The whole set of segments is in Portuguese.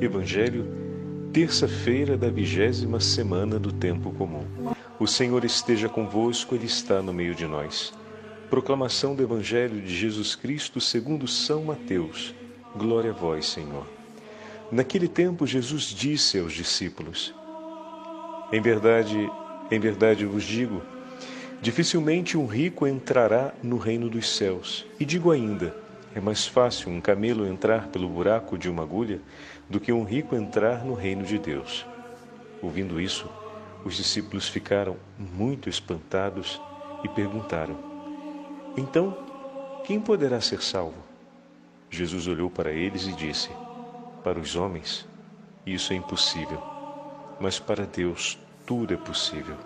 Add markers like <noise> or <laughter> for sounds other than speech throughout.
Evangelho, terça-feira da vigésima semana do tempo comum. O Senhor esteja convosco, Ele está no meio de nós. Proclamação do Evangelho de Jesus Cristo segundo São Mateus. Glória a vós, Senhor. Naquele tempo, Jesus disse aos discípulos: Em verdade, em verdade vos digo, dificilmente um rico entrará no reino dos céus. E digo ainda, é mais fácil um camelo entrar pelo buraco de uma agulha do que um rico entrar no reino de Deus. Ouvindo isso, os discípulos ficaram muito espantados e perguntaram: Então, quem poderá ser salvo? Jesus olhou para eles e disse: Para os homens, isso é impossível, mas para Deus tudo é possível.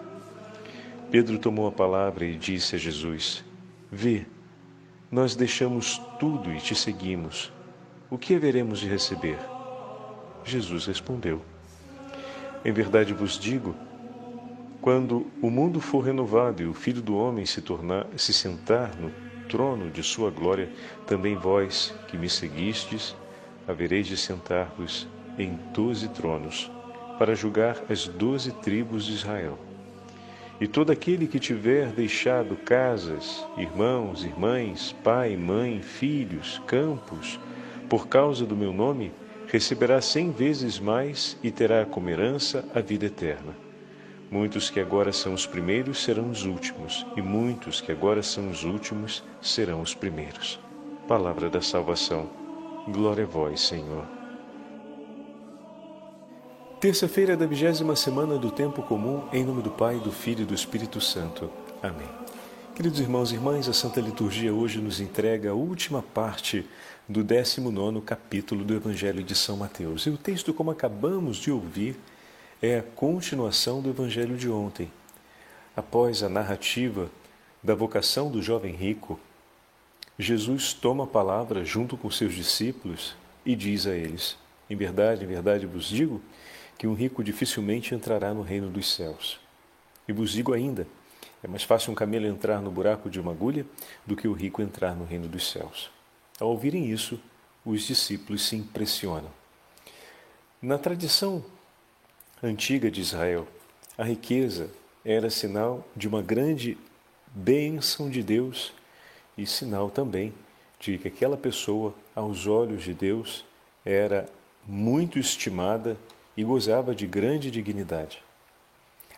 Pedro tomou a palavra e disse a Jesus: Vê, nós deixamos tudo e te seguimos. O que haveremos de receber? Jesus respondeu: Em verdade vos digo, quando o mundo for renovado e o Filho do Homem se tornar, se sentar no trono de sua glória, também vós que me seguistes, havereis de sentar-vos em doze tronos, para julgar as doze tribos de Israel. E todo aquele que tiver deixado casas, irmãos, irmãs, pai, mãe, filhos, campos, por causa do meu nome, receberá cem vezes mais e terá como herança a vida eterna. Muitos que agora são os primeiros serão os últimos, e muitos que agora são os últimos serão os primeiros. Palavra da salvação. Glória a vós, Senhor. Terça-feira da vigésima semana do Tempo Comum, em nome do Pai, do Filho e do Espírito Santo. Amém. Queridos irmãos e irmãs, a Santa Liturgia hoje nos entrega a última parte do 19 capítulo do Evangelho de São Mateus. E o texto, como acabamos de ouvir, é a continuação do Evangelho de ontem. Após a narrativa da vocação do jovem rico, Jesus toma a palavra junto com seus discípulos e diz a eles: Em verdade, em verdade vos digo que um rico dificilmente entrará no reino dos céus. E vos digo ainda: é mais fácil um camelo entrar no buraco de uma agulha do que o rico entrar no reino dos céus. Ao ouvirem isso, os discípulos se impressionam. Na tradição antiga de Israel, a riqueza era sinal de uma grande bênção de Deus e sinal também de que aquela pessoa, aos olhos de Deus, era muito estimada e gozava de grande dignidade.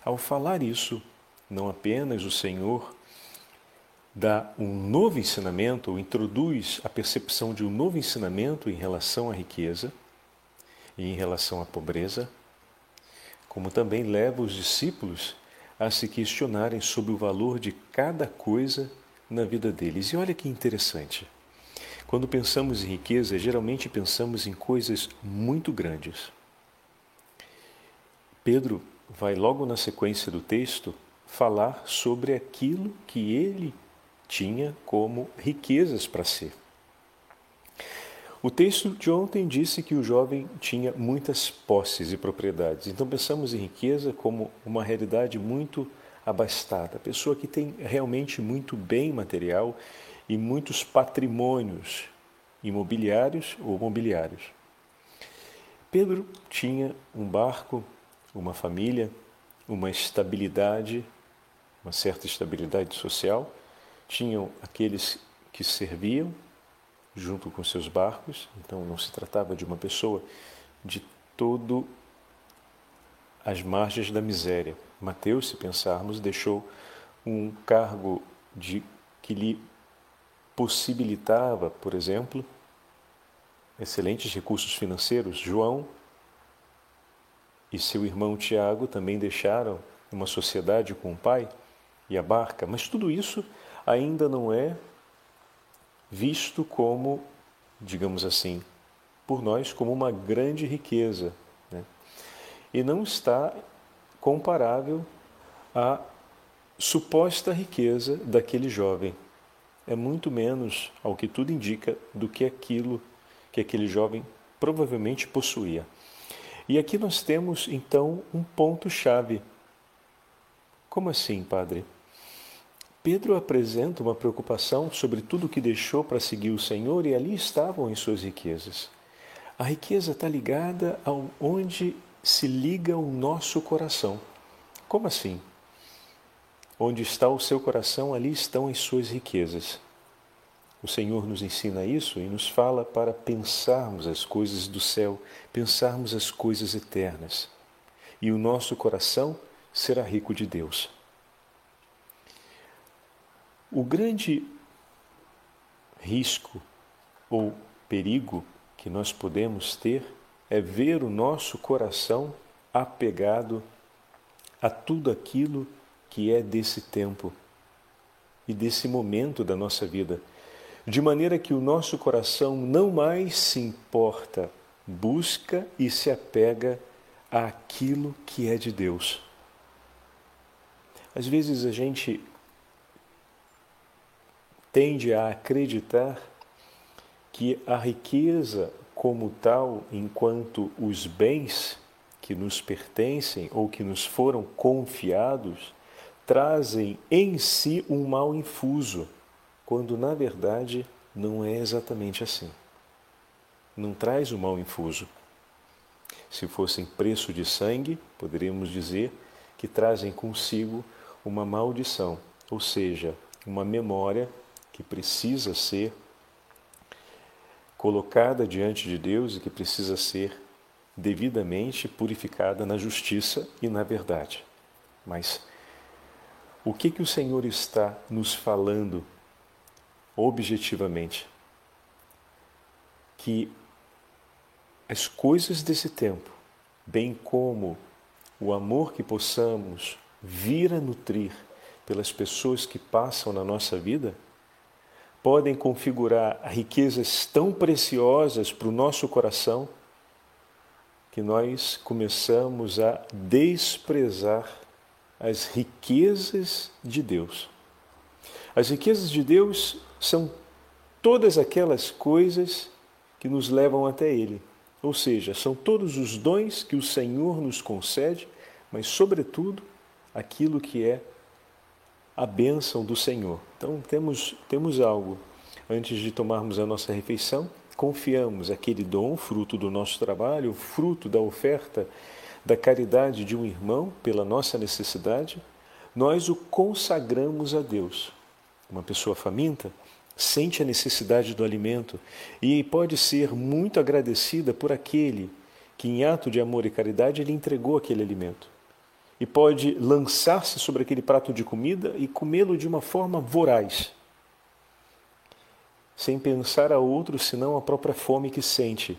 Ao falar isso, não apenas o Senhor dá um novo ensinamento, ou introduz a percepção de um novo ensinamento em relação à riqueza e em relação à pobreza, como também leva os discípulos a se questionarem sobre o valor de cada coisa na vida deles. E olha que interessante. Quando pensamos em riqueza, geralmente pensamos em coisas muito grandes. Pedro vai logo na sequência do texto falar sobre aquilo que ele tinha como riquezas para si. O texto de ontem disse que o jovem tinha muitas posses e propriedades. Então pensamos em riqueza como uma realidade muito abastada, pessoa que tem realmente muito bem material e muitos patrimônios imobiliários ou mobiliários. Pedro tinha um barco uma família, uma estabilidade, uma certa estabilidade social. Tinham aqueles que serviam junto com seus barcos, então não se tratava de uma pessoa de todo as margens da miséria. Mateus, se pensarmos, deixou um cargo de que lhe possibilitava, por exemplo, excelentes recursos financeiros. João e seu irmão Tiago também deixaram uma sociedade com o pai e a barca, mas tudo isso ainda não é visto como, digamos assim, por nós como uma grande riqueza. Né? E não está comparável à suposta riqueza daquele jovem. É muito menos, ao que tudo indica, do que aquilo que aquele jovem provavelmente possuía. E aqui nós temos então um ponto-chave. Como assim, Padre? Pedro apresenta uma preocupação sobre tudo o que deixou para seguir o Senhor e ali estavam em suas riquezas. A riqueza está ligada a onde se liga o nosso coração. Como assim? Onde está o seu coração, ali estão as suas riquezas. O Senhor nos ensina isso e nos fala para pensarmos as coisas do céu, pensarmos as coisas eternas. E o nosso coração será rico de Deus. O grande risco ou perigo que nós podemos ter é ver o nosso coração apegado a tudo aquilo que é desse tempo e desse momento da nossa vida, de maneira que o nosso coração não mais se importa, busca e se apega àquilo que é de Deus. Às vezes a gente tende a acreditar que a riqueza como tal, enquanto os bens que nos pertencem ou que nos foram confiados, trazem em si um mal infuso, quando na verdade não é exatamente assim. Não traz o mal infuso. Se fossem preço de sangue, poderíamos dizer que trazem consigo uma maldição, ou seja, uma memória que precisa ser colocada diante de Deus e que precisa ser devidamente purificada na justiça e na verdade. Mas o que que o Senhor está nos falando objetivamente? Que as coisas desse tempo, bem como o amor que possamos vir a nutrir pelas pessoas que passam na nossa vida, podem configurar riquezas tão preciosas para o nosso coração que nós começamos a desprezar as riquezas de Deus. As riquezas de Deus são todas aquelas coisas que nos levam até Ele. Ou seja, são todos os dons que o Senhor nos concede, mas, sobretudo, aquilo que é a bênção do Senhor. Então, temos, temos algo. Antes de tomarmos a nossa refeição, confiamos aquele dom, fruto do nosso trabalho, fruto da oferta da caridade de um irmão pela nossa necessidade, nós o consagramos a Deus. Uma pessoa faminta sente a necessidade do alimento e pode ser muito agradecida por aquele que, em ato de amor e caridade, lhe entregou aquele alimento. E pode lançar-se sobre aquele prato de comida e comê-lo de uma forma voraz, sem pensar a outro senão a própria fome que sente.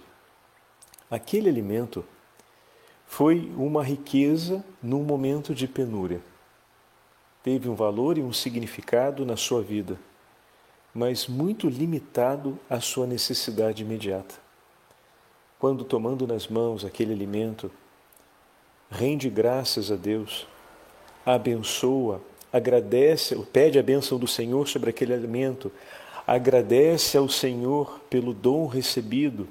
Aquele alimento foi uma riqueza num momento de penúria. Teve um valor e um significado na sua vida, mas muito limitado à sua necessidade imediata. Quando tomando nas mãos aquele alimento, rende graças a Deus, abençoa, agradece, pede a bênção do Senhor sobre aquele alimento, agradece ao Senhor pelo dom recebido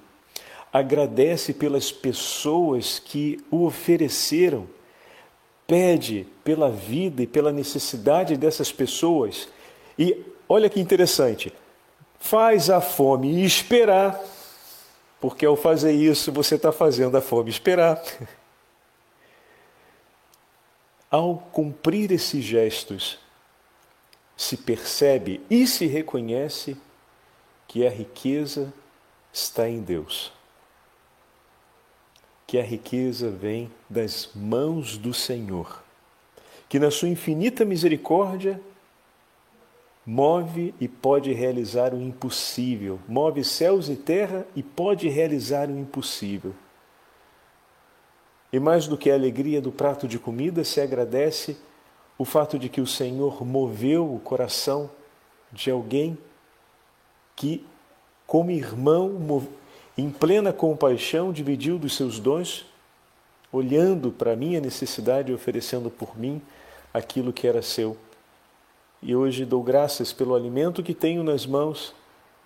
agradece pelas pessoas que o ofereceram, pede pela vida e pela necessidade dessas pessoas. E olha que interessante, faz a fome esperar, porque ao fazer isso você está fazendo a fome esperar. <laughs> Ao cumprir esses gestos, se percebe e se reconhece que a riqueza está em Deus. Que a riqueza vem das mãos do Senhor, que na sua infinita misericórdia move e pode realizar o impossível, move céus e terra e pode realizar o impossível. E mais do que a alegria do prato de comida, se agradece o fato de que o Senhor moveu o coração de alguém que, como irmão, em plena compaixão, dividiu dos seus dons, olhando para a minha necessidade e oferecendo por mim aquilo que era seu. E hoje dou graças pelo alimento que tenho nas mãos,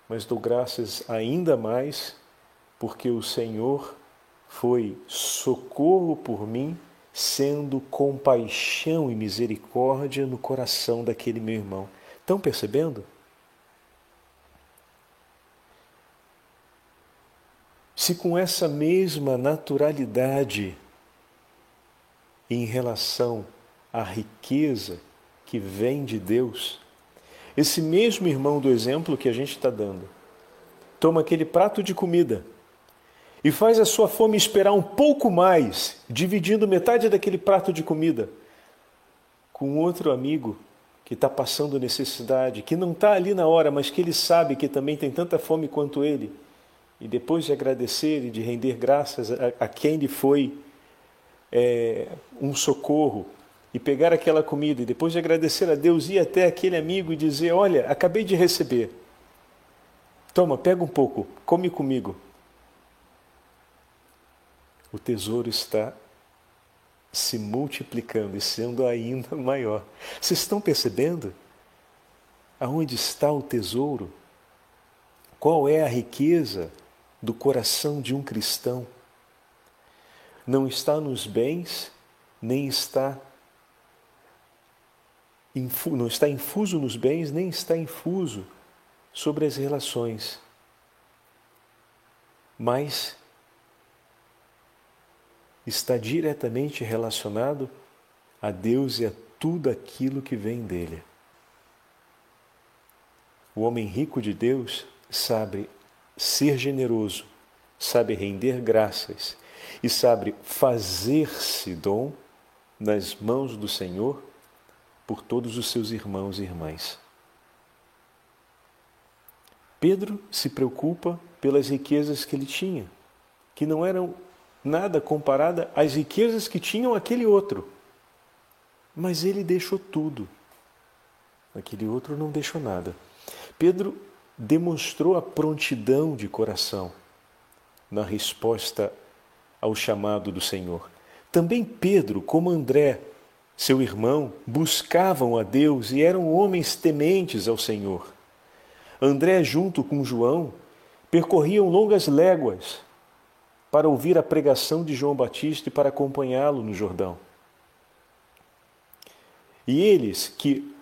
mas dou graças ainda mais porque o Senhor foi socorro por mim, sendo compaixão e misericórdia no coração daquele meu irmão. Estão percebendo? se com essa mesma naturalidade em relação à riqueza que vem de Deus, esse mesmo irmão do exemplo que a gente está dando, toma aquele prato de comida e faz a sua fome esperar um pouco mais, dividindo metade daquele prato de comida com outro amigo que está passando necessidade, que não está ali na hora, mas que ele sabe que também tem tanta fome quanto ele, e depois de agradecer e de render graças a, a quem lhe foi é, um socorro, e pegar aquela comida, e depois de agradecer a Deus, ir até aquele amigo e dizer: Olha, acabei de receber, toma, pega um pouco, come comigo. O tesouro está se multiplicando e sendo ainda <laughs> maior. Vocês estão percebendo? Aonde está o tesouro? Qual é a riqueza do coração de um cristão? Não está nos bens, nem está não está infuso nos bens, nem está infuso sobre as relações. Mas está diretamente relacionado a Deus e a tudo aquilo que vem dele. O homem rico de Deus sabe ser generoso, sabe render graças e sabe fazer-se dom nas mãos do Senhor por todos os seus irmãos e irmãs. Pedro se preocupa pelas riquezas que ele tinha, que não eram nada comparada às riquezas que tinham aquele outro. Mas ele deixou tudo. Aquele outro não deixou nada. Pedro demonstrou a prontidão de coração na resposta ao chamado do Senhor. Também Pedro, como André, seu irmão, buscavam a Deus e eram homens tementes ao Senhor. André, junto com João, percorriam longas léguas para ouvir a pregação de João Batista e para acompanhá-lo no Jordão. E eles que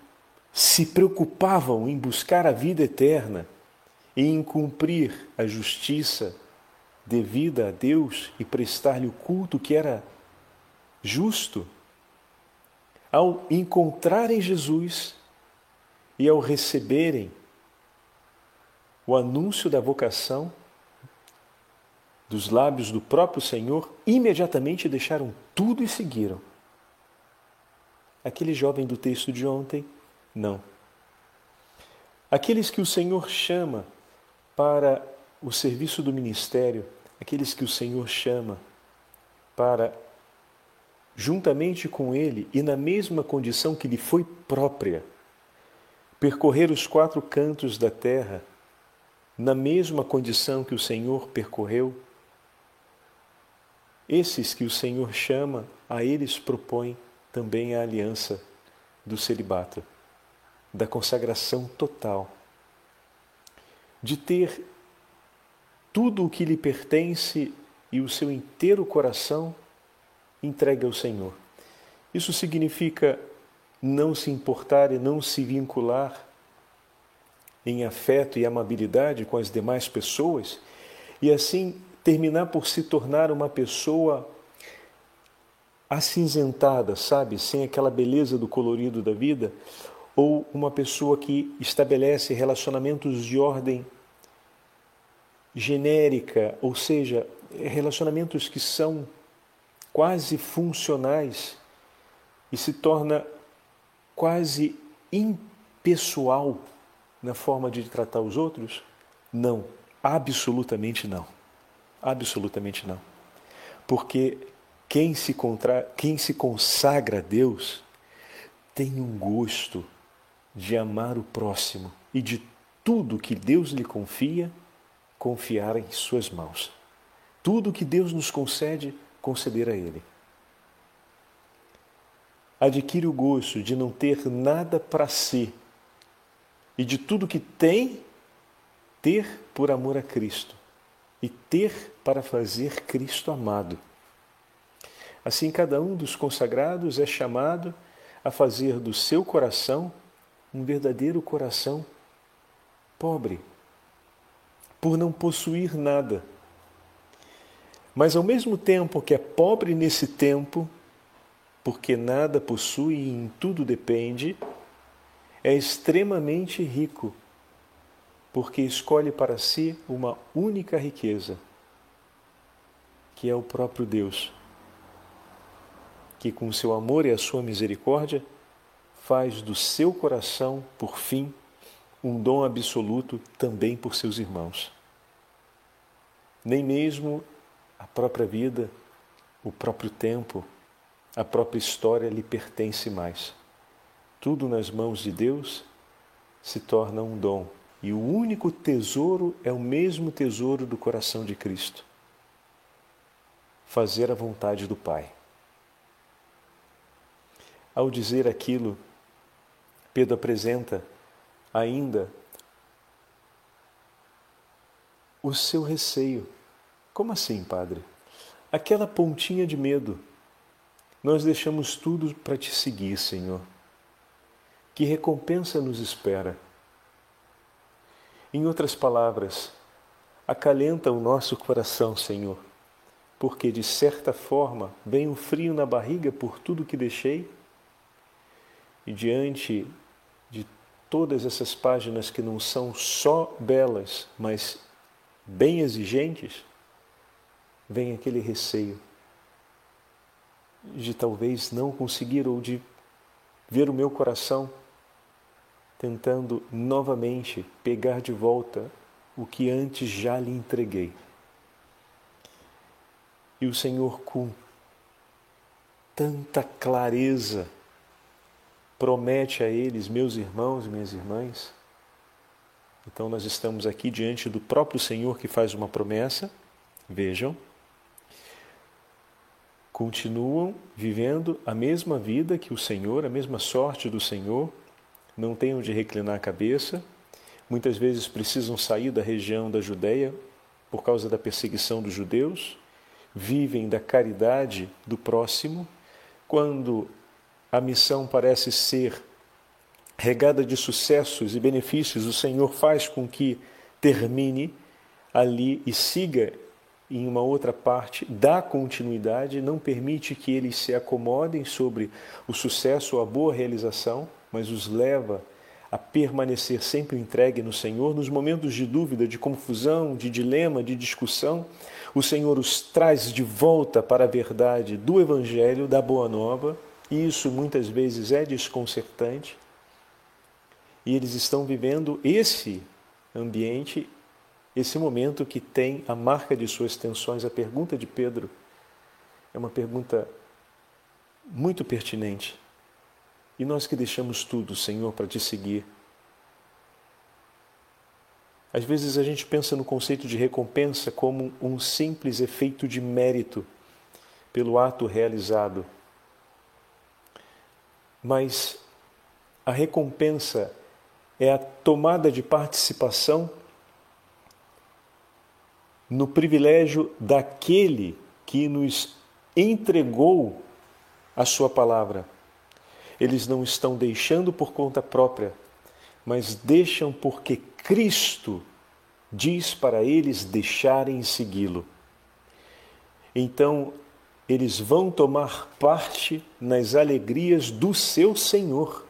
se preocupavam em buscar a vida eterna e em cumprir a justiça devida a Deus e prestar-lhe o culto que era justo, ao encontrarem Jesus e ao receberem o anúncio da vocação, dos lábios do próprio Senhor, imediatamente deixaram tudo e seguiram. Aquele jovem do texto de ontem, não. Aqueles que o Senhor chama para o serviço do ministério, aqueles que o Senhor chama para, juntamente com Ele e na mesma condição que lhe foi própria, percorrer os quatro cantos da terra, na mesma condição que o Senhor percorreu, esses que o Senhor chama, a eles propõe também a aliança do celibato, da consagração total, de ter tudo o que lhe pertence e o seu inteiro coração entregue ao Senhor. Isso significa não se importar e não se vincular em afeto e amabilidade com as demais pessoas e assim terminar por se tornar uma pessoa acinzentada, sabe, sem aquela beleza do colorido da vida, ou uma pessoa que estabelece relacionamentos de ordem genérica, ou seja, relacionamentos que são quase funcionais e se torna quase impessoal na forma de tratar os outros? Não, absolutamente não. Absolutamente não. Porque quem se, contra... quem se consagra a Deus tem um gosto de amar o próximo e de tudo que Deus lhe confia, confiar em suas mãos. Tudo que Deus nos concede, conceder a Ele. Adquire o gosto de não ter nada para si e de tudo que tem, ter por amor a Cristo e ter para fazer Cristo amado. Assim, cada um dos consagrados é chamado a fazer do seu coração um verdadeiro coração pobre, por não possuir nada, mas ao mesmo tempo que é pobre nesse tempo, porque nada possui e em tudo depende, é extremamente rico, porque escolhe para si uma única riqueza, que é o próprio Deus, que com seu amor e a sua misericórdia faz do seu coração, por fim, um dom absoluto também por seus irmãos. Nem mesmo a própria vida, o próprio tempo, a própria história lhe pertence mais. Tudo nas mãos de Deus se torna um dom. E o único tesouro é o mesmo tesouro do coração de Cristo: fazer a vontade do Pai. Ao dizer aquilo, Pedro apresenta ainda o seu receio. Como assim, Padre? Aquela pontinha de medo. Nós deixamos tudo para te seguir, Senhor. Que recompensa nos espera? Em outras palavras, acalenta o nosso coração, Senhor, porque de certa forma vem um frio na barriga por tudo que deixei e diante de todas essas páginas que não são só belas, mas bem exigentes, vem aquele receio de talvez não conseguir ou de ver o meu coração tentando novamente pegar de volta o que antes já lhe entreguei. E o Senhor, com tanta clareza, promete a eles, meus irmãos e minhas irmãs. Então, nós estamos aqui diante do próprio Senhor que faz uma promessa. Vejam, continuam vivendo a mesma vida que o Senhor, a mesma sorte do Senhor, não têm onde reclinar a cabeça, muitas vezes precisam sair da região da Judéia por causa da perseguição dos judeus, vivem da caridade do próximo, quando a missão parece ser regada de sucessos e benefícios, o Senhor faz com que termine ali e siga em uma outra parte, dá continuidade, não permite que eles se acomodem sobre o sucesso ou a boa realização, mas os leva a permanecer sempre entregue no Senhor nos momentos de dúvida, de confusão, de dilema, de discussão. O Senhor os traz de volta para a verdade do Evangelho, da Boa Nova e isso muitas vezes é desconcertante. E eles estão vivendo esse ambiente, esse momento que tem a marca de suas tensões. A pergunta de Pedro é uma pergunta muito pertinente. E nós que deixamos tudo, Senhor, para te seguir. Às vezes a gente pensa no conceito de recompensa como um simples efeito de mérito pelo ato realizado mas a recompensa é a tomada de participação no privilégio daquele que nos entregou a sua palavra. Eles não estão deixando por conta própria, mas deixam porque Cristo diz para eles deixarem segui-lo. Então, eles vão tomar parte nas alegrias do seu Senhor.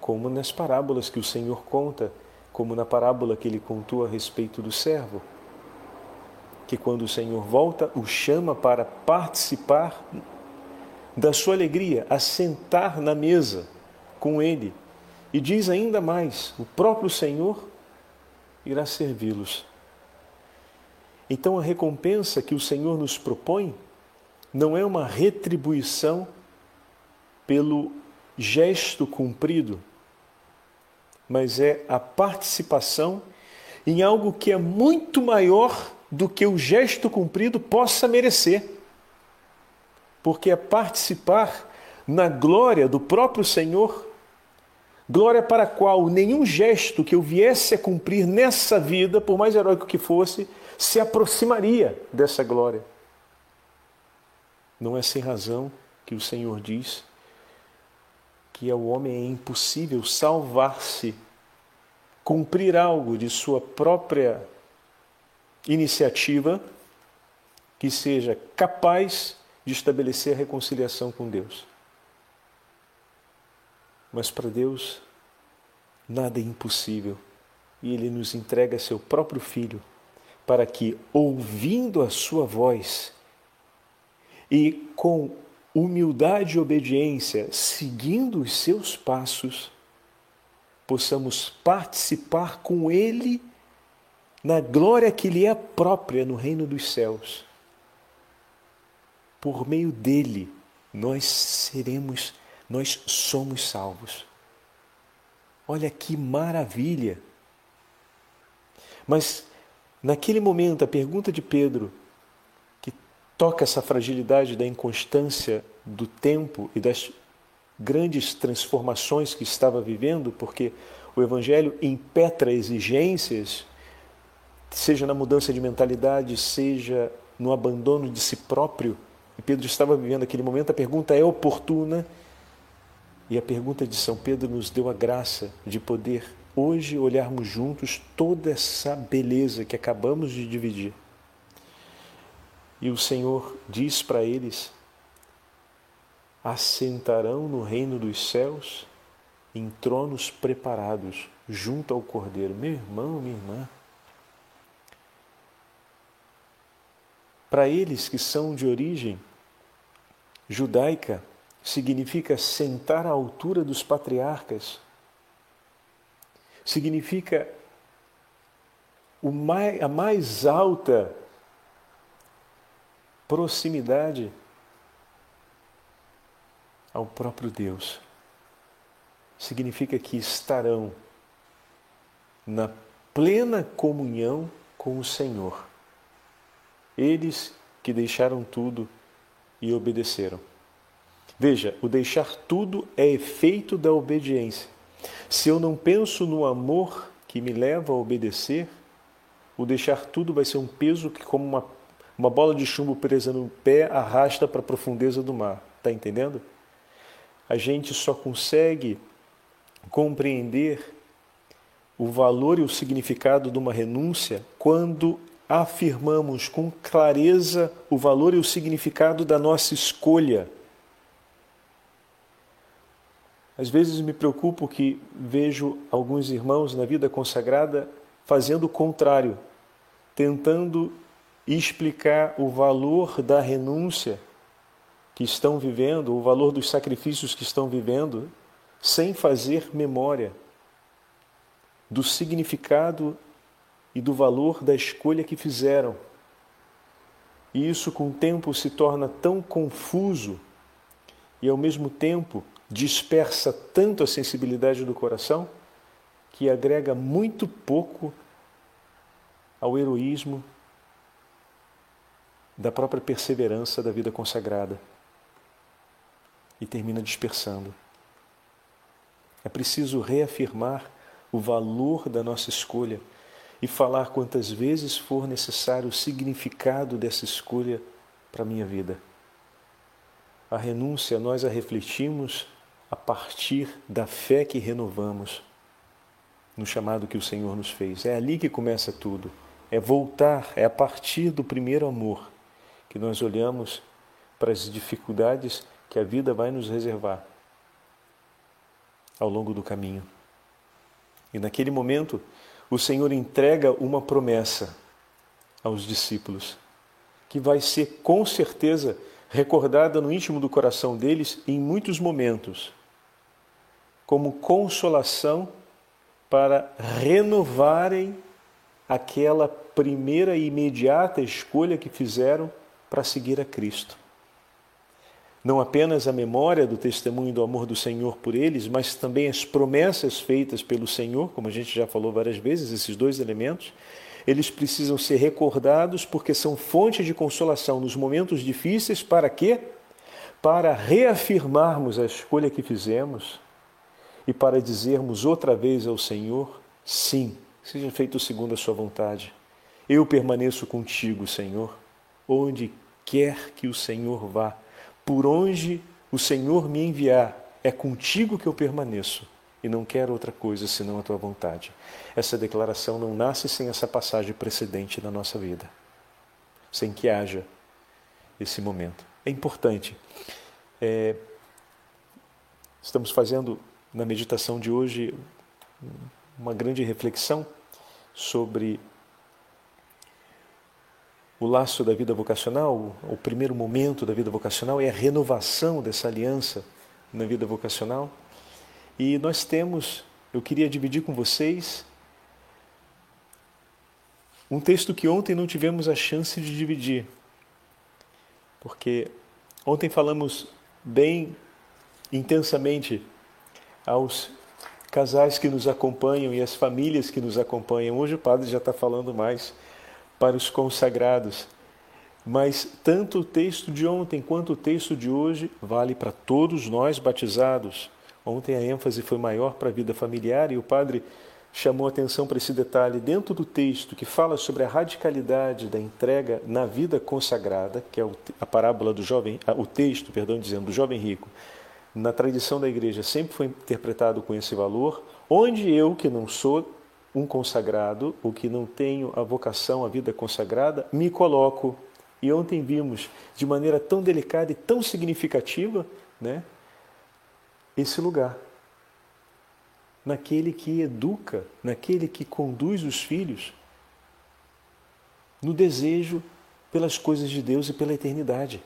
Como nas parábolas que o Senhor conta, como na parábola que ele contou a respeito do servo, que quando o Senhor volta, o chama para participar da sua alegria, a sentar na mesa com ele. E diz ainda mais: o próprio Senhor irá servi-los. Então a recompensa que o Senhor nos propõe não é uma retribuição pelo gesto cumprido, mas é a participação em algo que é muito maior do que o gesto cumprido possa merecer. Porque é participar na glória do próprio Senhor, glória para a qual nenhum gesto que eu viesse a cumprir nessa vida, por mais heróico que fosse, se aproximaria dessa glória. Não é sem razão que o Senhor diz que ao homem é impossível salvar-se, cumprir algo de sua própria iniciativa, que seja capaz de estabelecer a reconciliação com Deus. Mas para Deus, nada é impossível. E Ele nos entrega seu próprio Filho para que, ouvindo a Sua voz e com humildade e obediência, seguindo os seus passos, possamos participar com Ele na glória que lhe é própria no reino dos céus. Por meio dele, nós seremos, nós somos salvos. Olha que maravilha! Mas, naquele momento, a pergunta de Pedro, toca essa fragilidade da inconstância do tempo e das grandes transformações que estava vivendo, porque o Evangelho impetra exigências, seja na mudança de mentalidade, seja no abandono de si próprio. E Pedro estava vivendo aquele momento, a pergunta é oportuna. E a pergunta de São Pedro nos deu a graça de poder hoje olharmos juntos toda essa beleza que acabamos de dividir. E o Senhor diz para eles: assentarão no reino dos céus em tronos preparados junto ao Cordeiro. Meu irmão, minha irmã. Para eles que são de origem judaica, significa sentar à altura dos patriarcas, significa a mais alta proximidade ao próprio Deus. Significa que estarão na plena comunhão com o Senhor. Eles que deixaram tudo e obedeceram. Veja, o deixar tudo é efeito da obediência. Se eu não penso no amor que me leva a obedecer, o deixar tudo vai ser um peso que, como uma, uma bola de chumbo presa no pé, arrasta para a profundeza do mar. Está entendendo? A gente só consegue compreender o valor e o significado de uma renúncia quando afirmamos com clareza o valor e o significado da nossa escolha. Às vezes me preocupo que vejo alguns irmãos na vida consagrada fazendo o contrário, tentando explicar o valor da renúncia que estão vivendo, o valor dos sacrifícios que estão vivendo, sem fazer memória do significado e do valor da escolha que fizeram. E isso, com o tempo, se torna tão confuso e, ao mesmo tempo, dispersa tanto a sensibilidade do coração que agrega muito pouco ao heroísmo da própria perseverança da vida consagrada e termina dispersando. É preciso reafirmar o valor da nossa escolha e falar quantas vezes for necessário o significado dessa escolha para a minha vida. A renúncia nós a refletimos a partir da fé que renovamos no chamado que o Senhor nos fez. É ali que começa tudo. É voltar, é a partir do primeiro amor que nós olhamos para as dificuldades que a vida vai nos reservar ao longo do caminho. E naquele momento, o Senhor entrega uma promessa aos discípulos, que vai ser com certeza recordada no íntimo do coração deles em muitos momentos, como consolação para renovarem aquela primeira e imediata escolha que fizeram para seguir a Cristo não apenas a memória do testemunho do amor do Senhor por eles, mas também as promessas feitas pelo Senhor, como a gente já falou várias vezes, esses dois elementos, eles precisam ser recordados porque são fonte de consolação nos momentos difíceis, para quê? Para reafirmarmos a escolha que fizemos e para dizermos outra vez ao Senhor: sim, seja feito segundo a Sua vontade. Eu permaneço contigo, Senhor, onde quer que o Senhor vá por onde o Senhor me enviar, é contigo que eu permaneço e não quero outra coisa senão a tua vontade. Essa declaração não nasce sem essa passagem precedente na nossa vida, sem que haja esse momento. É importante. É, estamos fazendo na meditação de hoje uma grande reflexão sobre o laço da vida vocacional, o primeiro momento da vida vocacional é a renovação dessa aliança na vida vocacional. E nós temos, eu queria dividir com vocês um texto que ontem não tivemos a chance de dividir, porque ontem falamos bem intensamente aos casais que nos acompanham e às famílias que nos acompanham. Hoje o padre já está falando mais para os consagrados. Mas tanto o texto de ontem quanto o texto de hoje vale para todos nós batizados. Ontem a ênfase foi maior para a vida familiar e o padre chamou atenção para esse detalhe dentro do texto que fala sobre a radicalidade da entrega na vida consagrada, que é a parábola do jovem, o texto, perdão, dizendo do jovem rico. Na tradição da igreja sempre foi interpretado com esse valor, onde eu, que não sou um consagrado, ou que não tenho a vocação, a vida consagrada, me coloco. E ontem vimos de maneira tão delicada e tão significativa, né, esse lugar naquele que educa, naquele que conduz os filhos no desejo pelas coisas de Deus e pela eternidade.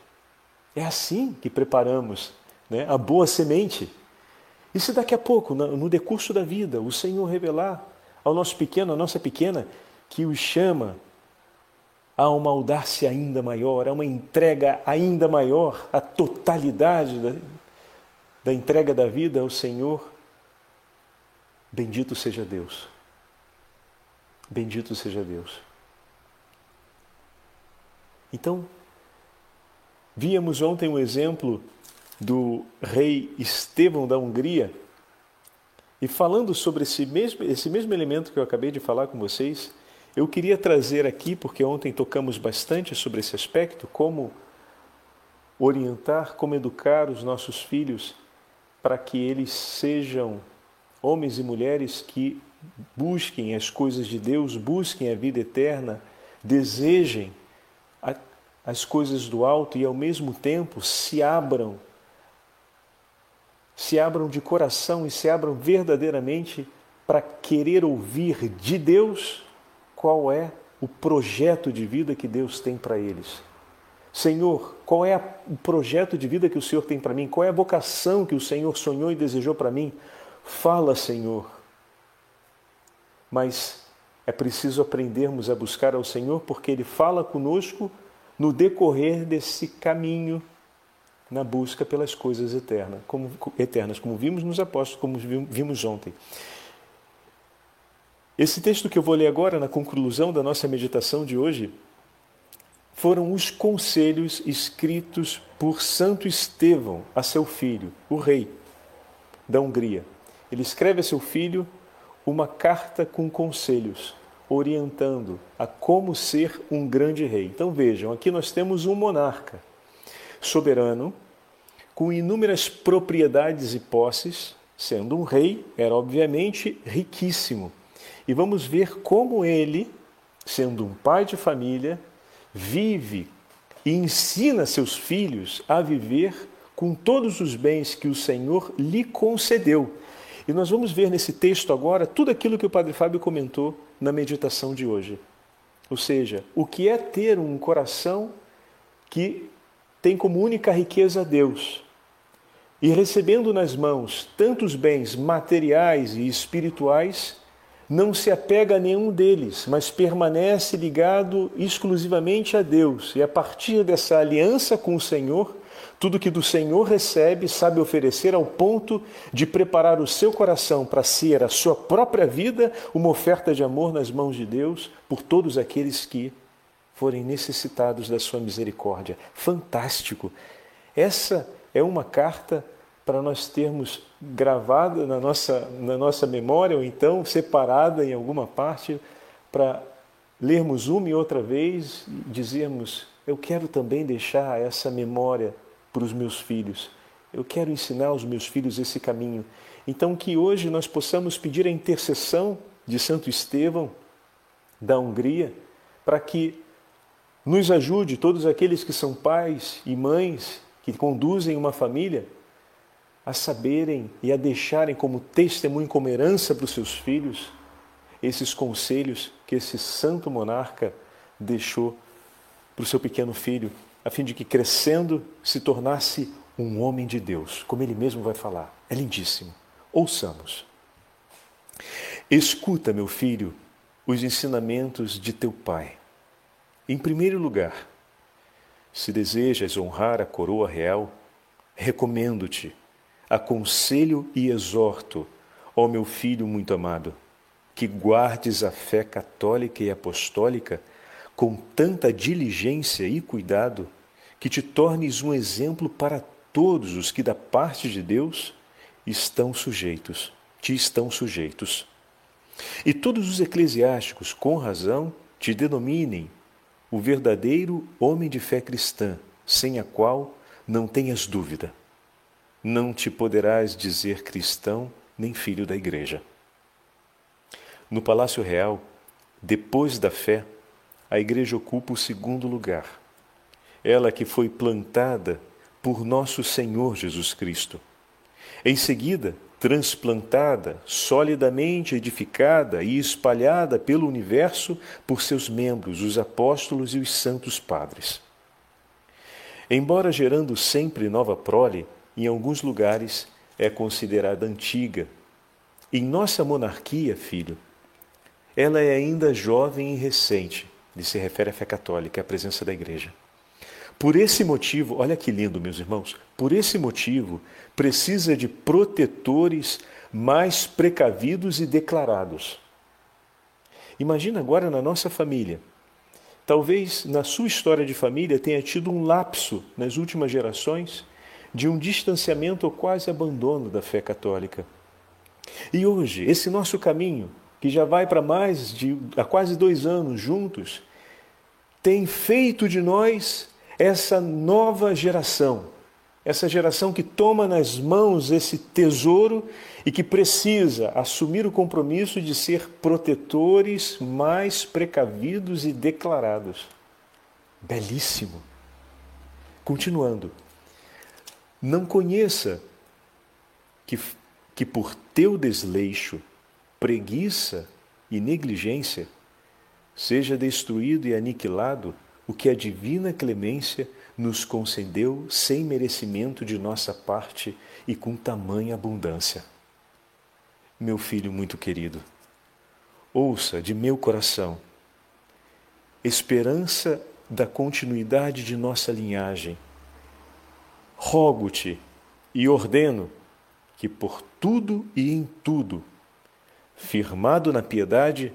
É assim que preparamos né, a boa semente. E se daqui a pouco, no decurso da vida, o Senhor revelar ao nosso pequeno, à nossa pequena, que os chama a uma audácia ainda maior, a uma entrega ainda maior, a totalidade da, da entrega da vida ao Senhor, Bendito seja Deus. Bendito seja Deus. Então, víamos ontem um exemplo do rei Estevão da Hungria, e falando sobre esse mesmo, esse mesmo elemento que eu acabei de falar com vocês, eu queria trazer aqui, porque ontem tocamos bastante sobre esse aspecto, como orientar, como educar os nossos filhos para que eles sejam homens e mulheres que busquem as coisas de Deus, busquem a vida eterna, desejem as coisas do alto e ao mesmo tempo se abram, se abram de coração e se abram verdadeiramente para querer ouvir de Deus qual é o projeto de vida que Deus tem para eles. Senhor, qual é o projeto de vida que o Senhor tem para mim? Qual é a vocação que o Senhor sonhou e desejou para mim? Fala, Senhor. Mas é preciso aprendermos a buscar ao Senhor porque Ele fala conosco no decorrer desse caminho na busca pelas coisas eternas, como, eternas, como vimos nos apóstolos, como vimos ontem. Esse texto que eu vou ler agora, na conclusão da nossa meditação de hoje, foram os conselhos escritos por Santo Estevão a seu filho, o rei da Hungria. Ele escreve a seu filho uma carta com conselhos, orientando a como ser um grande rei. Então vejam, aqui nós temos um monarca soberano, com inúmeras propriedades e posses, sendo um rei, era obviamente riquíssimo. E vamos ver como ele, sendo um pai de família, vive e ensina seus filhos a viver com todos os bens que o Senhor lhe concedeu e nós vamos ver nesse texto agora tudo aquilo que o Padre Fábio comentou na meditação de hoje. Ou seja, o que é ter um coração que tem como única riqueza Deus e recebendo nas mãos tantos bens materiais e espirituais, não se apega a nenhum deles, mas permanece ligado exclusivamente a Deus. E a partir dessa aliança com o Senhor, tudo que do Senhor recebe, sabe oferecer ao ponto de preparar o seu coração para ser a sua própria vida uma oferta de amor nas mãos de Deus por todos aqueles que forem necessitados da sua misericórdia. Fantástico! Essa é uma carta para nós termos gravada na nossa, na nossa memória, ou então separada em alguma parte, para lermos uma e outra vez e dizermos: Eu quero também deixar essa memória para os meus filhos. Eu quero ensinar aos meus filhos esse caminho. Então, que hoje nós possamos pedir a intercessão de Santo Estevão, da Hungria, para que Nos ajude, todos aqueles que são pais e mães que conduzem uma família, a saberem e a deixarem como testemunho, como herança para os seus filhos, esses conselhos que esse santo monarca deixou para o seu pequeno filho, a fim de que crescendo se tornasse um homem de Deus, como ele mesmo vai falar. É lindíssimo. Ouçamos. Escuta, meu filho, os ensinamentos de teu pai. Em primeiro lugar, se desejas honrar a coroa real, recomendo-te, aconselho e exorto, ó meu filho muito amado, que guardes a fé católica e apostólica com tanta diligência e cuidado, que te tornes um exemplo para todos os que da parte de Deus estão sujeitos, te estão sujeitos. E todos os eclesiásticos, com razão, te denominem o verdadeiro homem de fé cristã, sem a qual não tenhas dúvida. Não te poderás dizer cristão nem filho da igreja. No Palácio Real, depois da fé, a igreja ocupa o segundo lugar. Ela que foi plantada por nosso Senhor Jesus Cristo. Em seguida, transplantada, solidamente edificada e espalhada pelo universo por seus membros, os apóstolos e os santos padres. Embora gerando sempre nova prole, em alguns lugares é considerada antiga. Em nossa monarquia, filho, ela é ainda jovem e recente, lhe se refere à fé católica, à presença da igreja. Por esse motivo, olha que lindo, meus irmãos, por esse motivo, precisa de protetores mais precavidos e declarados. Imagina agora na nossa família. Talvez na sua história de família tenha tido um lapso nas últimas gerações de um distanciamento ou quase abandono da fé católica. E hoje, esse nosso caminho, que já vai para mais de há quase dois anos juntos, tem feito de nós essa nova geração, essa geração que toma nas mãos esse tesouro e que precisa assumir o compromisso de ser protetores mais precavidos e declarados. Belíssimo. Continuando. Não conheça que, que por teu desleixo, preguiça e negligência seja destruído e aniquilado o que a divina clemência nos concedeu sem merecimento de nossa parte e com tamanha abundância. Meu filho muito querido, ouça de meu coração, esperança da continuidade de nossa linhagem, rogo-te e ordeno que por tudo e em tudo, firmado na piedade,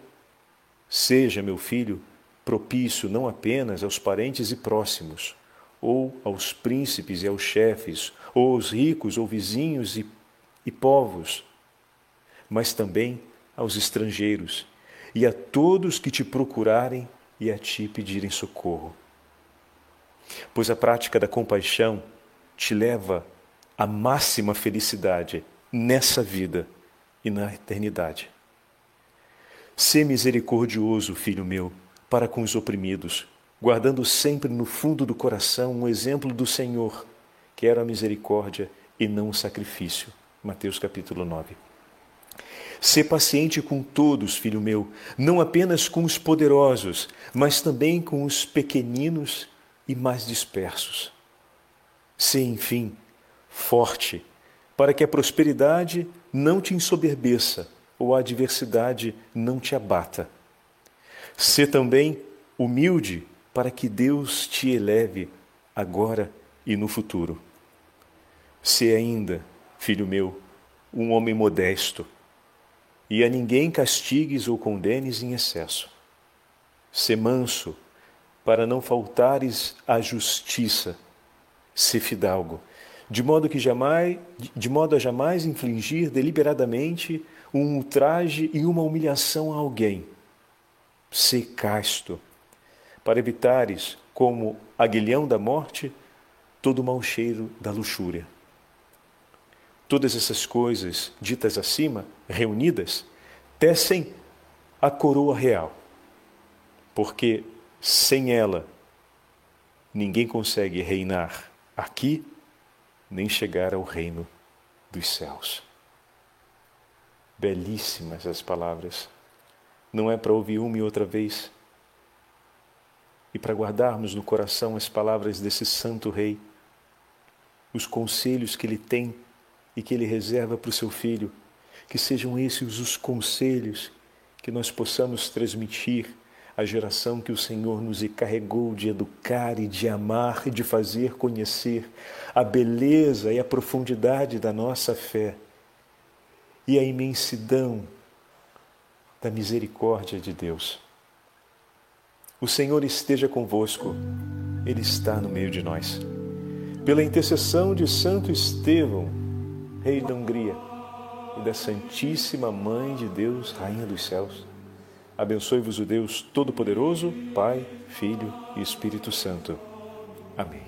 seja, meu filho, propício não apenas aos parentes e próximos, ou aos príncipes e aos chefes, ou aos ricos ou vizinhos e, e povos, mas também aos estrangeiros e a todos que te procurarem e a ti pedirem socorro. Pois a prática da compaixão te leva à máxima felicidade nessa vida e na eternidade. Sê misericordioso, filho meu para com os oprimidos, guardando sempre no fundo do coração um exemplo do Senhor, que era a misericórdia e não o sacrifício. Mateus capítulo 9. Sê paciente com todos, filho meu, não apenas com os poderosos, mas também com os pequeninos e mais dispersos. Sê, enfim, forte, para que a prosperidade não te ensoberbeça ou a adversidade não te abata Sê também humilde para que Deus te eleve agora e no futuro. Sê ainda, filho meu, um homem modesto, e a ninguém castigues ou condenes em excesso. Sê manso, para não faltares à justiça. Sê fidalgo, de modo que jamais, de modo a jamais infligir deliberadamente um ultraje e uma humilhação a alguém se casto, para evitares, como aguilhão da morte, todo o mau cheiro da luxúria. Todas essas coisas ditas acima, reunidas, tecem a coroa real, porque sem ela ninguém consegue reinar aqui nem chegar ao reino dos céus. Belíssimas as palavras. Não é para ouvir uma e outra vez. E para guardarmos no coração as palavras desse Santo Rei, os conselhos que ele tem e que ele reserva para o seu filho, que sejam esses os conselhos que nós possamos transmitir à geração que o Senhor nos encarregou de educar e de amar e de fazer conhecer a beleza e a profundidade da nossa fé e a imensidão da misericórdia de Deus. O Senhor esteja convosco, Ele está no meio de nós. Pela intercessão de Santo Estevão, Rei da Hungria, e da Santíssima Mãe de Deus, Rainha dos Céus, abençoe-vos o Deus Todo-Poderoso, Pai, Filho e Espírito Santo. Amém.